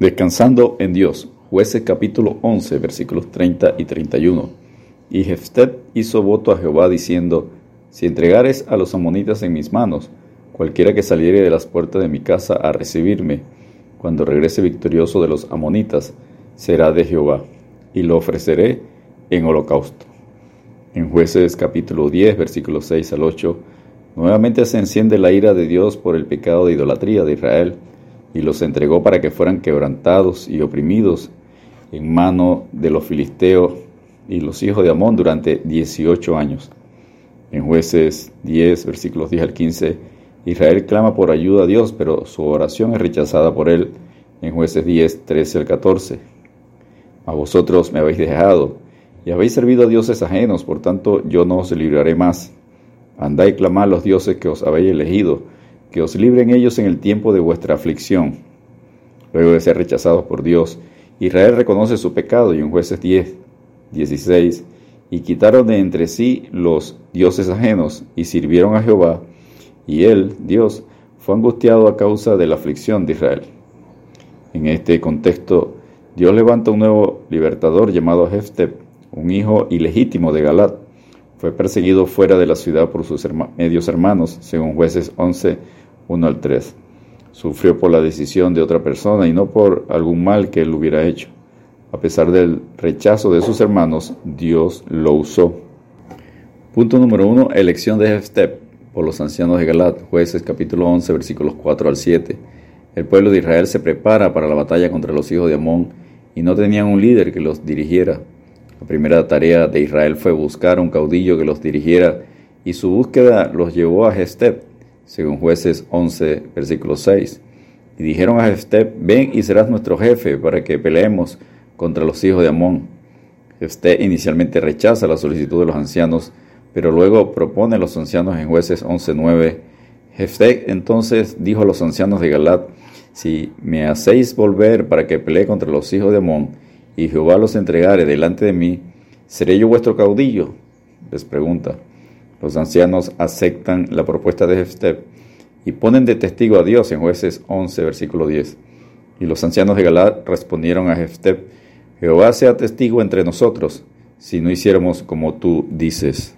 Descansando en Dios. Jueces capítulo 11, versículos 30 y 31. Y hizo voto a Jehová diciendo, Si entregares a los amonitas en mis manos, cualquiera que saliere de las puertas de mi casa a recibirme, cuando regrese victorioso de los amonitas, será de Jehová, y lo ofreceré en holocausto. En Jueces capítulo 10, versículos 6 al 8, nuevamente se enciende la ira de Dios por el pecado de idolatría de Israel, y los entregó para que fueran quebrantados y oprimidos en mano de los filisteos y los hijos de Amón durante 18 años. En jueces 10, versículos 10 al 15, Israel clama por ayuda a Dios, pero su oración es rechazada por él. En jueces 10, 13 al 14. A vosotros me habéis dejado y habéis servido a dioses ajenos, por tanto yo no os libraré más. Andad y clamad los dioses que os habéis elegido que os libren ellos en el tiempo de vuestra aflicción. Luego de ser rechazados por Dios, Israel reconoce su pecado y en jueces 10, 16, y quitaron de entre sí los dioses ajenos y sirvieron a Jehová, y él, Dios, fue angustiado a causa de la aflicción de Israel. En este contexto, Dios levanta un nuevo libertador llamado Jeftep, un hijo ilegítimo de Galat. Fue perseguido fuera de la ciudad por sus medios hermanos, según jueces 11, 1 al 3. Sufrió por la decisión de otra persona y no por algún mal que él hubiera hecho. A pesar del rechazo de sus hermanos, Dios lo usó. Punto número 1. Elección de Jeftep por los ancianos de Galat, jueces capítulo 11 versículos 4 al 7. El pueblo de Israel se prepara para la batalla contra los hijos de Amón y no tenían un líder que los dirigiera. La primera tarea de Israel fue buscar un caudillo que los dirigiera y su búsqueda los llevó a Jeftep, según jueces 11, versículo 6. Y dijeron a Jefté, ven y serás nuestro jefe para que peleemos contra los hijos de Amón. Jefté inicialmente rechaza la solicitud de los ancianos, pero luego propone a los ancianos en jueces 11.9. Jefté entonces dijo a los ancianos de Galat, si me hacéis volver para que pelee contra los hijos de Amón, y Jehová los entregare delante de mí, ¿seré yo vuestro caudillo? Les pregunta. Los ancianos aceptan la propuesta de Jefté y ponen de testigo a Dios en jueces 11, versículo 10. Y los ancianos de Galad respondieron a Jefté, Jehová sea testigo entre nosotros, si no hiciéramos como tú dices.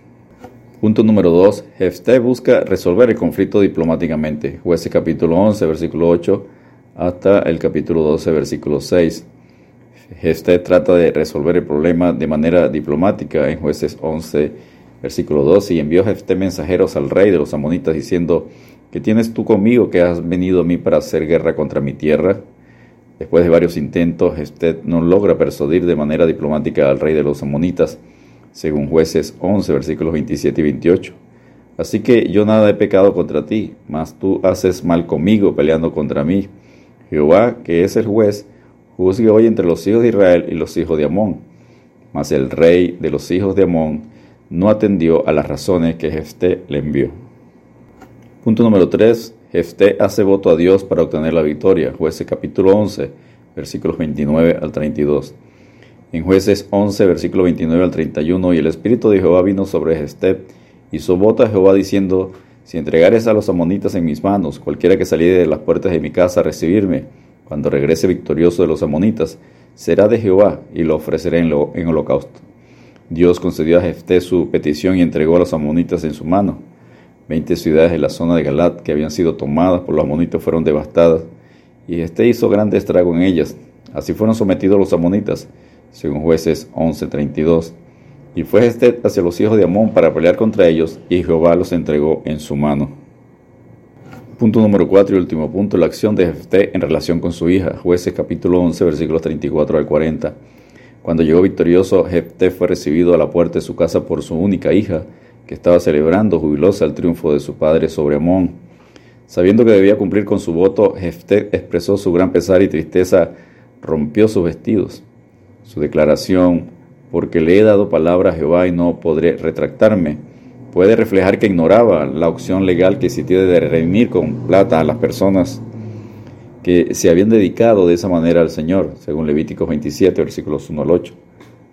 Punto número 2. Jefté busca resolver el conflicto diplomáticamente. Jueces capítulo 11, versículo 8, hasta el capítulo 12, versículo 6. Jefté trata de resolver el problema de manera diplomática en jueces 11, Versículo 12, y envió Jefté mensajeros al rey de los amonitas diciendo, ¿qué tienes tú conmigo que has venido a mí para hacer guerra contra mi tierra? Después de varios intentos, Jefté no logra persuadir de manera diplomática al rey de los amonitas, según jueces 11, versículos 27 y 28. Así que yo nada he pecado contra ti, mas tú haces mal conmigo peleando contra mí. Jehová, que es el juez, juzgue hoy entre los hijos de Israel y los hijos de Amón. Mas el rey de los hijos de Amón no atendió a las razones que Jefté le envió. Punto número 3. Jefté hace voto a Dios para obtener la victoria. Jueces capítulo 11, versículos 29 al 32. En Jueces 11, versículo 29 al 31, y el Espíritu de Jehová vino sobre Jefté, hizo voto a Jehová diciendo, si entregares a los amonitas en mis manos, cualquiera que saliere de las puertas de mi casa a recibirme, cuando regrese victorioso de los amonitas, será de Jehová, y lo ofreceré en, holocausto. Dios concedió a Jefté su petición y entregó a los amonitas en su mano. Veinte ciudades de la zona de Galat que habían sido tomadas por los amonitas fueron devastadas, y Jefté hizo grande estrago en ellas. Así fueron sometidos los amonitas, según jueces 11:32. Y fue Jefté hacia los hijos de Amón para pelear contra ellos, y Jehová los entregó en su mano. Punto número 4 y último punto, la acción de Jefté en relación con su hija. Jueces capítulo 11, versículos 34 al 40. Cuando llegó victorioso, Jefté fue recibido a la puerta de su casa por su única hija, que estaba celebrando jubilosa el triunfo de su padre sobre Amón. Sabiendo que debía cumplir con su voto, Jefté expresó su gran pesar y tristeza, rompió sus vestidos. Su declaración, porque le he dado palabra a Jehová y no podré retractarme, puede reflejar que ignoraba la opción legal que existía de redimir con plata a las personas que se habían dedicado de esa manera al Señor, según Levíticos 27, versículos 1 al 8.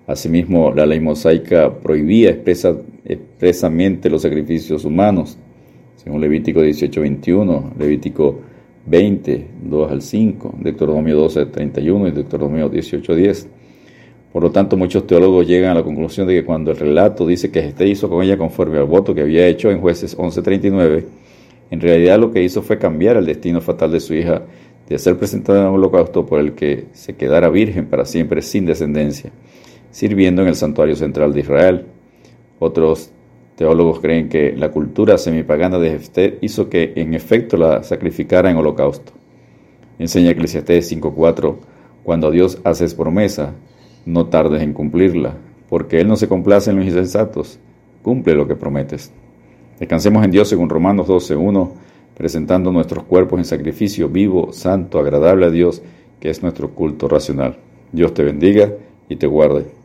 Asimismo, la ley mosaica prohibía expresamente los sacrificios humanos, según Levítico 18, 21, Levítico 20, 2 al 5, Deuteronomio 12, 31 y Deuteronomio 18, 10. Por lo tanto, muchos teólogos llegan a la conclusión de que cuando el relato dice que este hizo con ella conforme al voto que había hecho en jueces 11.39, en realidad lo que hizo fue cambiar el destino fatal de su hija de ser presentada en un holocausto por el que se quedara virgen para siempre sin descendencia, sirviendo en el santuario central de Israel. Otros teólogos creen que la cultura semipagana de Jefté hizo que en efecto la sacrificara en holocausto. Enseña Eclesiastés 5.4, cuando Dios hace promesa, no tardes en cumplirla, porque Él no se complace en los insensatos, cumple lo que prometes. Descansemos en Dios según Romanos 12.1, presentando nuestros cuerpos en sacrificio vivo, santo, agradable a Dios, que es nuestro culto racional. Dios te bendiga y te guarde.